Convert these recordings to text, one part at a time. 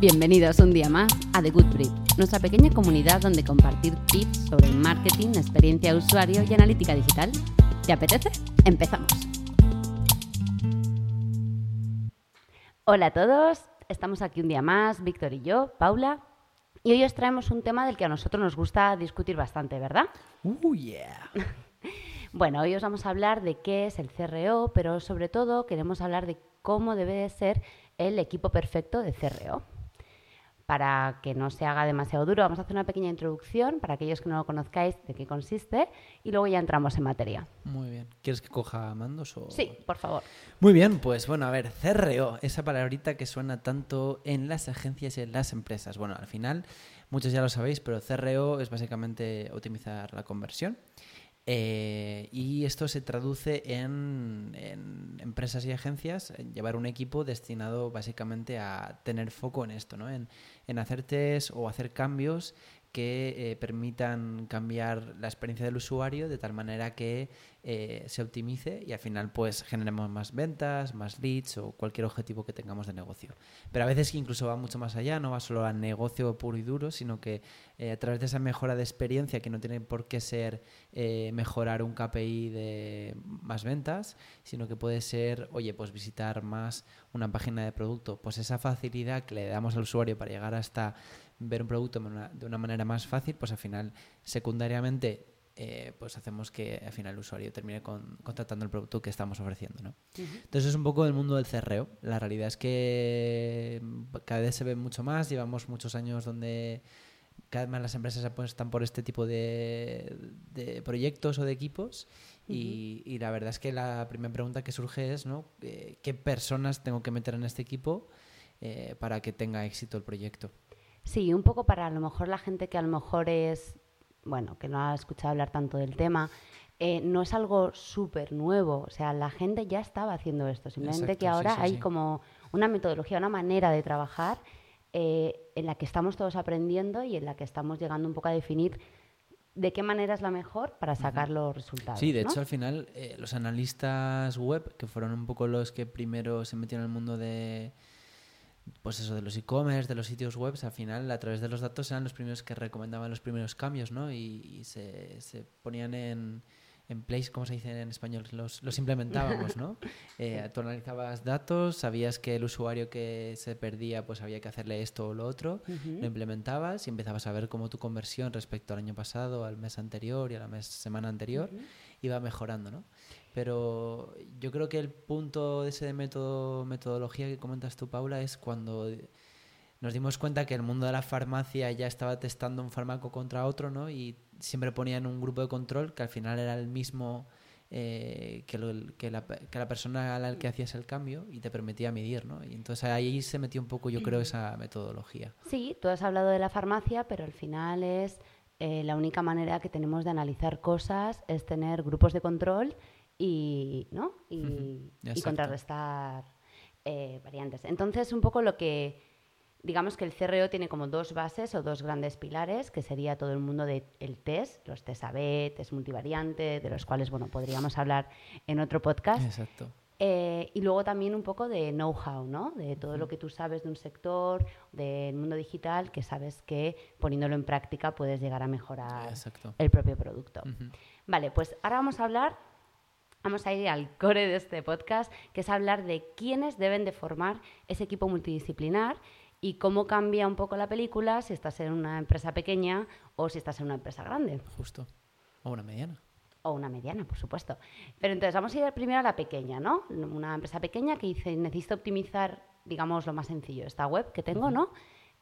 Bienvenidos un día más a The Good Brief, nuestra pequeña comunidad donde compartir tips sobre marketing, experiencia de usuario y analítica digital. ¿Te apetece? Empezamos. Hola a todos, estamos aquí un día más, Víctor y yo, Paula, y hoy os traemos un tema del que a nosotros nos gusta discutir bastante, ¿verdad? Uh, yeah. Bueno, hoy os vamos a hablar de qué es el CRO, pero sobre todo queremos hablar de cómo debe de ser el equipo perfecto de CRO. Para que no se haga demasiado duro, vamos a hacer una pequeña introducción para aquellos que no lo conozcáis de qué consiste y luego ya entramos en materia. Muy bien. ¿Quieres que coja mandos o...? Sí, por favor. Muy bien, pues bueno, a ver, CRO, esa palabrita que suena tanto en las agencias y en las empresas. Bueno, al final, muchos ya lo sabéis, pero CRO es básicamente optimizar la conversión. Eh, y esto se traduce en, empresas y agencias, en llevar un equipo destinado básicamente a tener foco en esto, ¿no? en hacer test o hacer cambios que eh, permitan cambiar la experiencia del usuario de tal manera que eh, se optimice y al final pues generemos más ventas, más leads o cualquier objetivo que tengamos de negocio. Pero a veces incluso va mucho más allá, no va solo al negocio puro y duro, sino que eh, a través de esa mejora de experiencia que no tiene por qué ser mejorar un KPI de más ventas, sino que puede ser, oye, pues visitar más una página de producto, pues esa facilidad que le damos al usuario para llegar hasta ver un producto de una manera más fácil, pues al final secundariamente eh, pues hacemos que al final el usuario termine con, contratando el producto que estamos ofreciendo. ¿no? Entonces es un poco el mundo del CRO. La realidad es que cada vez se ve mucho más, llevamos muchos años donde cada vez más las empresas apuestan por este tipo de, de proyectos o de equipos y, y, la verdad es que la primera pregunta que surge es ¿no? Eh, ¿qué personas tengo que meter en este equipo eh, para que tenga éxito el proyecto? Sí, un poco para a lo mejor la gente que a lo mejor es, bueno, que no ha escuchado hablar tanto del tema, eh, no es algo súper nuevo. O sea, la gente ya estaba haciendo esto. Simplemente Exacto, que ahora sí, sí, hay sí. como una metodología, una manera de trabajar eh, en la que estamos todos aprendiendo y en la que estamos llegando un poco a definir de qué manera es la mejor para sacar los resultados. Sí, de ¿no? hecho al final eh, los analistas web, que fueron un poco los que primero se metieron en el mundo de pues eso de los e-commerce, de los sitios web, al final a través de los datos eran los primeros que recomendaban los primeros cambios, ¿no? Y, y se, se, ponían en, en place, ¿cómo se dice en español? Los, los implementábamos, ¿no? Eh, tú analizabas datos, sabías que el usuario que se perdía, pues había que hacerle esto o lo otro, Uh -huh. lo implementabas y empezabas a ver cómo tu conversión respecto al año pasado, al mes anterior y a la mes, semana anterior Uh -huh. iba mejorando, ¿no? Pero yo creo que el punto de ese método, metodología que comentas tú, Paula, es cuando nos dimos cuenta que el mundo de la farmacia ya estaba testando un fármaco contra otro, ¿no? Y siempre ponían un grupo de control que al final era el mismo eh, que, lo, que, la, que, la, persona a la que hacías el cambio y te permitía medir, ¿no? Y entonces ahí se metió un poco, yo creo, esa metodología. Sí, tú has hablado de la farmacia, pero al final es eh, la única manera que tenemos de analizar cosas es tener grupos de control y, ¿no? y, uh -huh. y contrarrestar eh, variantes. Entonces, un poco lo que, digamos que el CRO tiene como dos bases o dos grandes pilares, que sería todo el mundo del de test, los test AB, test multivariante, de los cuales, bueno, podríamos hablar en otro podcast. Exacto. Eh, y luego también un poco de know-how, ¿no? De todo lo que tú sabes de un sector, del mundo digital, que sabes que poniéndolo en práctica puedes llegar a mejorar Exacto. el propio producto. Uh -huh. Vale, pues ahora vamos a hablar vamos a ir al core de este podcast, que es hablar de quiénes deben de formar ese equipo multidisciplinar y cómo cambia un poco la película si estás en una empresa pequeña o si estás en una empresa grande. Justo. O una mediana. O una mediana, por supuesto. Pero entonces vamos a ir primero a la pequeña, ¿no? Una empresa pequeña que dice, necesito optimizar, digamos, lo más sencillo, esta web que tengo, ¿no?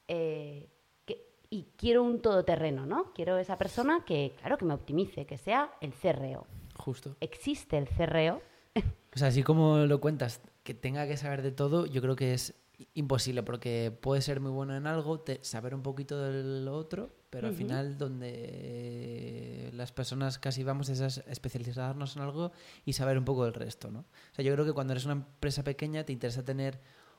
Eh, que, y quiero un todoterreno, ¿no? Quiero esa persona que, claro, que me optimice, que sea el CRO. Justo. ¿Existe el CRO? O sea, así como lo cuentas, que tenga que saber de todo, yo creo que es imposible, porque puede ser muy bueno en algo, te, saber un poquito de lo otro, pero uh -huh. al final donde las personas casi vamos es a especializarnos en algo y saber un poco del resto, ¿no? O sea, yo creo que cuando eres una empresa pequeña te interesa tener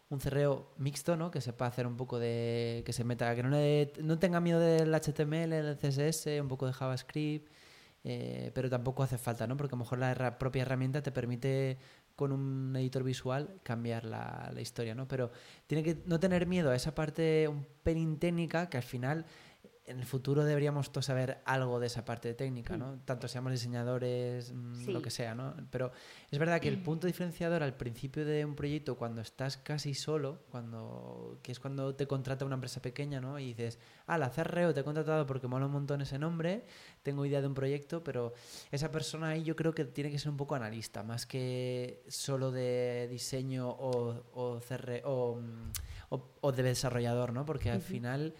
un cerreo mixto, ¿no? Que sepa hacer un poco de... que se meta... que no, le, no tenga miedo del HTML, del CSS, un poco de JavaScript... Eh, pero tampoco hace falta, ¿no? Porque a lo mejor la propia herramienta te permite con un editor visual cambiar la, la historia, ¿no? Pero tiene que no tener miedo a esa parte un pelín técnica que al final en el futuro deberíamos todos saber algo de esa parte técnica, ¿no? Mm. Tanto seamos diseñadores, mm, Sí. lo que sea, ¿no? Pero es verdad que el punto diferenciador al principio de un proyecto, cuando estás casi solo, cuando que es cuando te contrata una empresa pequeña, ¿no? Y dices, ah, la CRO te he contratado porque mola un montón ese nombre, tengo idea de un proyecto, pero esa persona ahí yo creo que tiene que ser un poco analista, más que solo de diseño o, o, CR o, mm, o- o de desarrollador, ¿no? Porque al final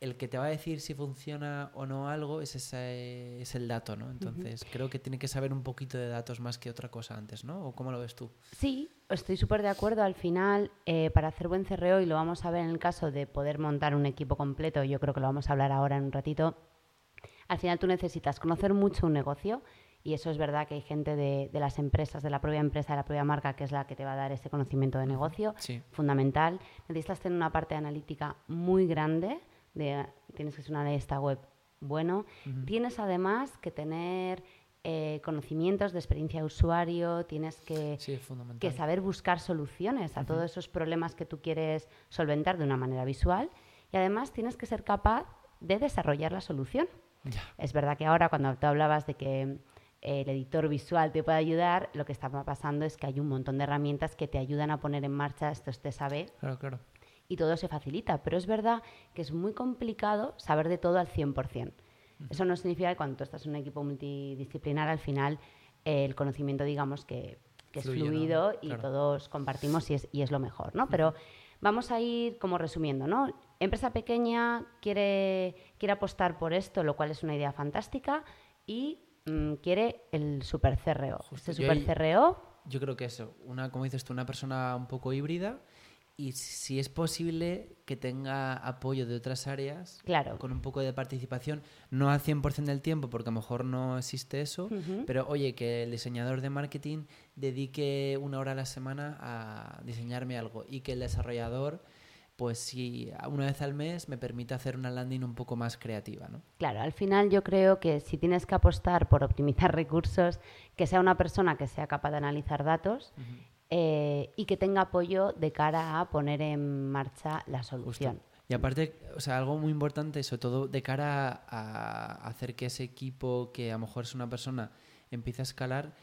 el que te va a decir si funciona o no algo es, ese, es el dato, ¿no? Entonces creo que tiene que saber un poquito de datos más que otra cosa antes, ¿no? ¿O cómo lo ves tú? Sí, estoy súper de acuerdo. Al final, eh, para hacer buen CRO, y lo vamos a ver en el caso de poder montar un equipo completo, yo creo que lo vamos a hablar ahora en un ratito, al final tú necesitas conocer mucho un negocio. Y eso es verdad que hay gente de, de las empresas, de la propia empresa, de la propia marca, que es la que te va a dar ese conocimiento de negocio. Sí. fundamental. Necesitas tener una parte analítica muy grande, de, tienes que ser un analista web bueno. Tienes además que tener eh, conocimientos de experiencia de usuario, tienes que, Sí, que saber buscar soluciones a todos esos problemas que tú quieres solventar de una manera visual y además tienes que ser capaz de desarrollar la solución. Ya. Es verdad que ahora cuando tú hablabas de que eh, el editor visual te puede ayudar, lo que está pasando es que hay un montón de herramientas que te ayudan a poner en marcha estos TSAB Claro, claro. Y todo se facilita. Pero es verdad que es muy complicado saber de todo al 100%. Eso no significa que cuando tú estás en un equipo multidisciplinar, al final eh, el conocimiento, digamos, que, que es Fluye, ¿no? fluido y Claro. todos compartimos y es, y es lo mejor, ¿no? Pero vamos a ir como resumiendo, ¿no? Empresa pequeña quiere, quiere apostar por esto, lo cual es una idea fantástica, y mm, quiere el super CRO. Justo, Este yo super ahí- CRO Yo creo que eso, una, como dices tú, una persona un poco híbrida y si es posible que tenga apoyo de otras áreas Claro. con un poco de participación, no al 100% del tiempo, porque a lo mejor no existe eso, pero oye, que el diseñador de marketing dedique una hora a la semana a diseñarme algo y que el desarrollador, pues si una vez al mes me permite hacer una landing un poco más creativa, ¿no? Claro, al final yo creo que si tienes que apostar por optimizar recursos, que sea una persona que sea capaz de analizar datos eh, y que tenga apoyo de cara a poner en marcha la solución. Y aparte, o sea, algo muy importante, sobre todo de cara a hacer que ese equipo, que a lo mejor es una persona, empiece a escalar,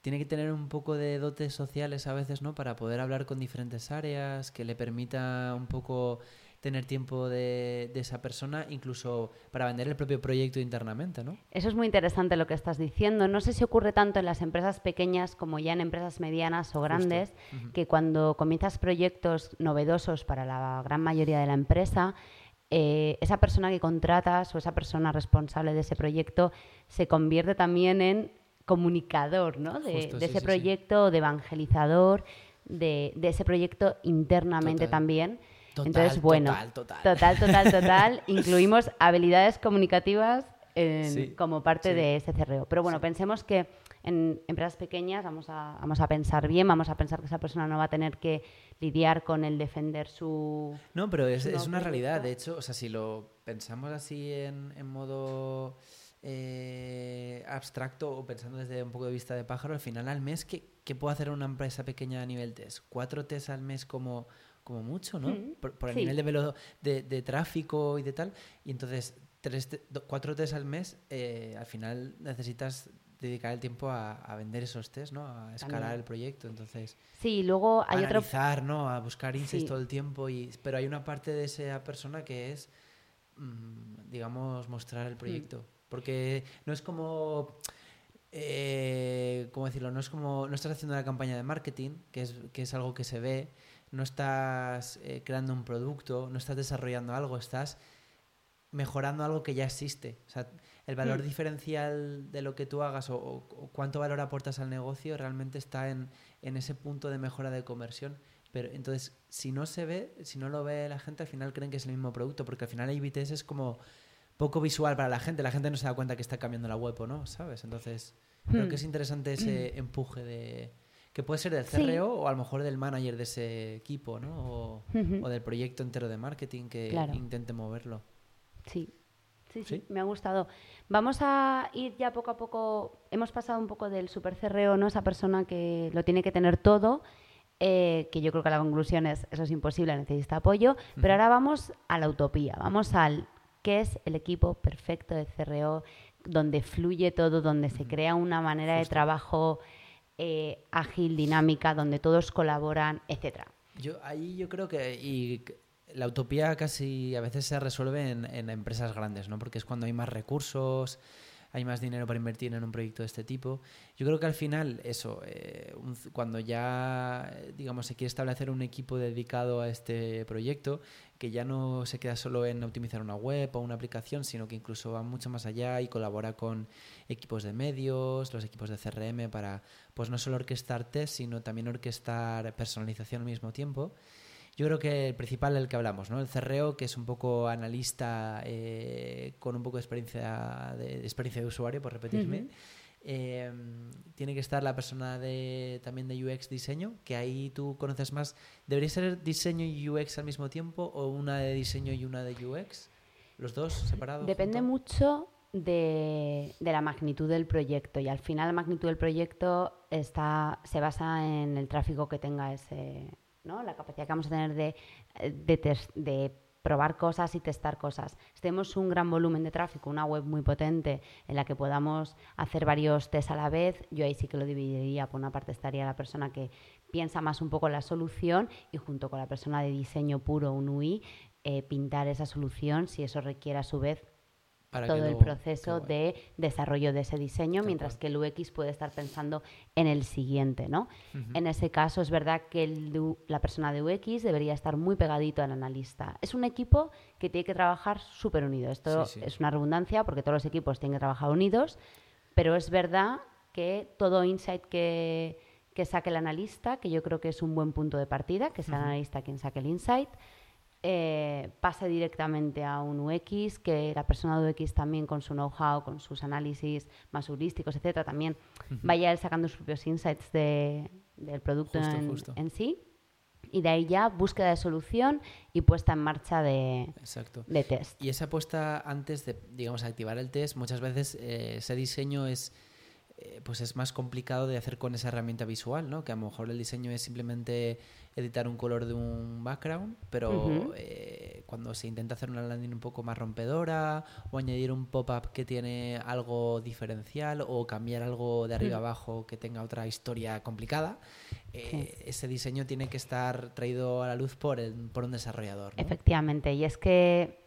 tiene que tener un poco de dotes sociales a veces, ¿no? Para poder hablar con diferentes áreas, que le permita un poco tener tiempo de, de esa persona, incluso para vender el propio proyecto internamente, ¿no? Eso es muy interesante lo que estás diciendo. No sé si ocurre tanto en las empresas pequeñas como ya en empresas medianas o grandes, que cuando comienzas proyectos novedosos para la gran mayoría de la empresa, eh, esa persona que contratas o esa persona responsable de ese proyecto se convierte también en comunicador ¿no? de, Justo, de sí, ese sí, sí. proyecto, de evangelizador, de, de ese proyecto internamente Total. también. Total, Entonces, bueno, total, total. total, total, total. Incluimos habilidades comunicativas en- Sí, como parte sí. de ese CRO. Pero bueno, pensemos que en empresas pequeñas vamos a, vamos a pensar bien, vamos a pensar que esa persona no va a tener que lidiar con el defender su... No, pero es, es una realidad. De hecho, o sea, si lo pensamos así en, en modo eh, abstracto o pensando desde un poco de vista de pájaro, al final al mes, ¿qué, qué puede hacer una empresa pequeña a nivel test? ¿Cuatro test al mes como, como mucho, no? Mm, Por, por el sí. nivel de, velo- de, de tráfico y de tal. Y entonces, tres cuatro test al mes, eh, al final necesitas dedicar el tiempo a, a vender esos test, ¿no? A escalar También. el proyecto. Entonces, Sí, luego hay otro... analizar, ¿no? A buscar insights Sí. todo el tiempo. Y, pero hay una parte de esa persona que es, mm, digamos, mostrar el proyecto. Porque no es como... eh, ¿Cómo decirlo? No es como... No estás haciendo una campaña de marketing, que es, que es algo que se ve. No estás eh, creando un producto, no estás desarrollando algo, estás mejorando algo que ya existe. O sea, el valor Mm. diferencial de lo que tú hagas o, cuánto valor aportas al negocio realmente está en, en ese punto de mejora de conversión. Pero entonces, si no se ve, si no lo ve la gente, al final creen que es el mismo producto, porque al final IBTS es como poco visual para la gente. La gente no se da cuenta que está cambiando la web o no, ¿sabes? Entonces, creo Hmm. que es interesante ese empuje de que puede ser del Sí. CRO o a lo mejor del manager de ese equipo, ¿no? O, del proyecto entero de marketing que Claro. intente moverlo. Sí. Sí, sí, me ha gustado. Vamos a ir ya poco a poco. Hemos pasado un poco del super cerreo, ¿no? Esa persona que lo tiene que tener todo, eh, que yo creo que la conclusión es eso es imposible, necesita apoyo. Pero ahora vamos a la utopía, vamos al qué es el equipo perfecto de CRO, donde fluye todo, donde se crea una manera de trabajo eh, ágil, dinámica, donde todos colaboran, etcétera. Yo ahí yo creo que y la utopía casi a veces se resuelve en, en, empresas grandes, ¿no? Porque es cuando hay más recursos, hay más dinero para invertir en un proyecto de este tipo. Yo creo que al final, eso, eh, cuando ya, digamos, se quiere establecer un equipo dedicado a este proyecto, que ya no se queda solo en optimizar una web o una aplicación, sino que incluso va mucho más allá y colabora con equipos de medios, los equipos de CRM para, pues no solo orquestar test, sino también orquestar personalización al mismo tiempo. Yo creo que el principal el que hablamos, ¿no? El cerreo, que es un poco analista eh, con un poco de experiencia de, experiencia de usuario, por repetirme. Eh, tiene que estar la persona de, también de UX diseño, que ahí tú conoces más. ¿Debería ser diseño y UX al mismo tiempo o una de diseño y una de UX? ¿Los dos separados? Depende mucho de, de, la magnitud del proyecto y al final la magnitud del proyecto está, se basa en el tráfico que tenga ese, la capacidad que vamos a tener de, de, probar cosas y testar cosas. Si tenemos un gran volumen de tráfico, una web muy potente en la que podamos hacer varios tests a la vez, yo ahí sí que lo dividiría. Por una parte estaría la persona que piensa más un poco la solución y junto con la persona de diseño puro, un UI, eh, pintar esa solución si eso requiere a su vez todo el proceso de desarrollo de ese diseño, mientras que el UX puede estar pensando en el siguiente, ¿no? En ese caso es verdad que la persona de UX debería estar muy pegadito al analista. Es un equipo que tiene que trabajar súper unido. Esto es una redundancia porque todos los equipos tienen que trabajar unidos, pero es verdad que todo insight que, que saque el analista, que yo creo que es un buen punto de partida, que sea el analista quien saque el insight, eh, pase directamente a un UX, que la persona de UX también con su know-how, con sus análisis más heurísticos, etcétera, también vaya él sacando sus propios insights de, del producto en, sí. Y de ahí ya búsqueda de solución y puesta en marcha de, de test. Y esa puesta antes de, digamos, activar el test, muchas veces eh, ese diseño es eh, pues es más complicado de hacer con esa herramienta visual, ¿no? Que a lo mejor el diseño es simplemente editar un color de un background, pero eh, cuando se intenta hacer una landing un poco más rompedora o añadir un pop-up que tiene algo diferencial o cambiar algo de arriba abajo que tenga otra historia complicada, eh, ese diseño tiene que estar traído a la luz por, por un desarrollador. Efectivamente, y es que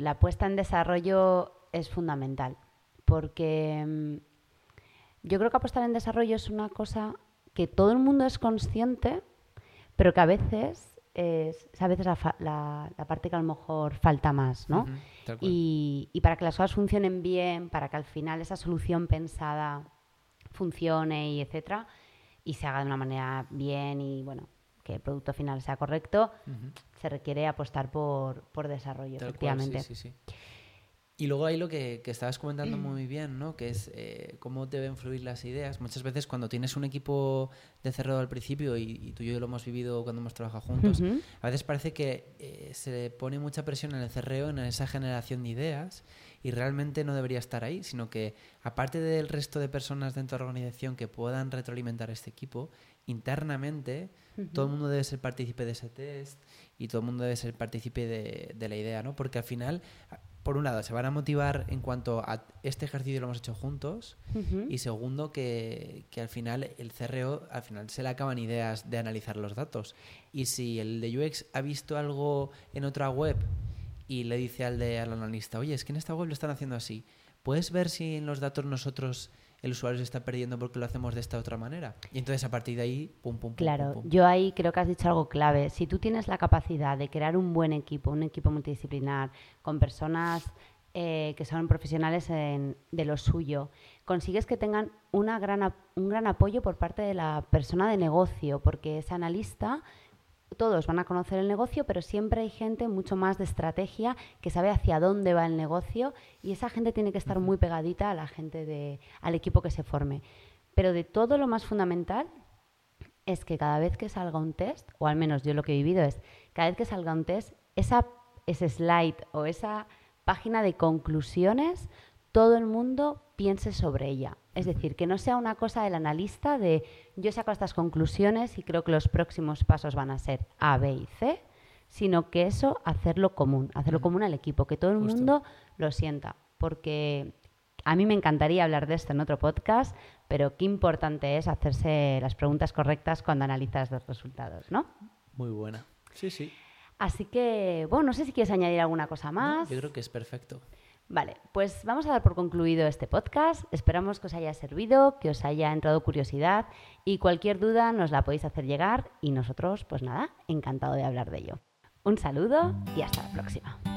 la puesta en desarrollo es fundamental porque mm, yo creo que apostar en desarrollo es una cosa que todo el mundo es consciente, pero que a veces es a veces la, parte que a lo mejor falta más, ¿no? y, y, para que las cosas funcionen bien, para que al final esa solución pensada funcione y etcétera, y se haga de una manera bien y bueno, que el producto final sea correcto, se requiere apostar por, por desarrollo, efectivamente. sí, sí, sí. Y luego hay lo que, estabas comentando muy bien, ¿no? Que es eh, cómo deben fluir las ideas. Muchas veces cuando tienes un equipo de cerrado al principio, y, tú y yo lo hemos vivido cuando hemos trabajado juntos, a veces parece que eh, se pone mucha presión en el cerreo, en esa generación de ideas, y realmente no debería estar ahí, sino que aparte del resto de personas dentro de la organización que puedan retroalimentar este equipo, internamente todo el mundo debe ser partícipe de ese test y todo el mundo debe ser partícipe de, de la idea, ¿no? Porque al final por un lado, se van a motivar en cuanto a este ejercicio lo hemos hecho juntos y segundo, que, al final el CRO, al final se le acaban ideas de analizar los datos. Y si el de UX ha visto algo en otra web y le dice al, de, al analista, oye, es que en esta web lo están haciendo así, ¿puedes ver si en los datos nosotros el usuario se está perdiendo porque lo hacemos de esta otra manera. Y entonces a partir de ahí, pum, pum, pum. Claro, yo ahí creo que has dicho algo clave. Si tú tienes la capacidad de crear un buen equipo, un equipo multidisciplinar, con personas eh, que son profesionales de lo suyo, consigues que tengan una gran, un gran apoyo por parte de la persona de negocio, porque ese analista todos van a conocer el negocio, pero siempre hay gente mucho más de estrategia que sabe hacia dónde va el negocio y esa gente tiene que estar muy pegadita a la gente de, al equipo que se forme. Pero de todo lo más fundamental es que cada vez que salga un test, o al menos yo lo que he vivido es, cada vez que salga un test, esa, ese slide o esa página de conclusiones, todo el mundo piense sobre ella. Es decir, que no sea una cosa del analista de yo saco estas conclusiones y creo que los próximos pasos van a ser A, B y C, sino que eso hacerlo común, hacerlo común al equipo, que todo el mundo lo sienta, porque a mí me encantaría hablar de esto en otro podcast, pero qué importante es hacerse las preguntas correctas cuando analizas los resultados, ¿no? Muy buena. Sí, sí. Así que, bueno, no sé si quieres añadir alguna cosa más. yo creo que es perfecto. Vale, pues vamos a dar por concluido este podcast. Esperamos que os haya servido, que os haya entrado curiosidad y cualquier duda nos la podéis hacer llegar y nosotros, pues nada, encantado de hablar de ello. Un saludo y hasta la próxima.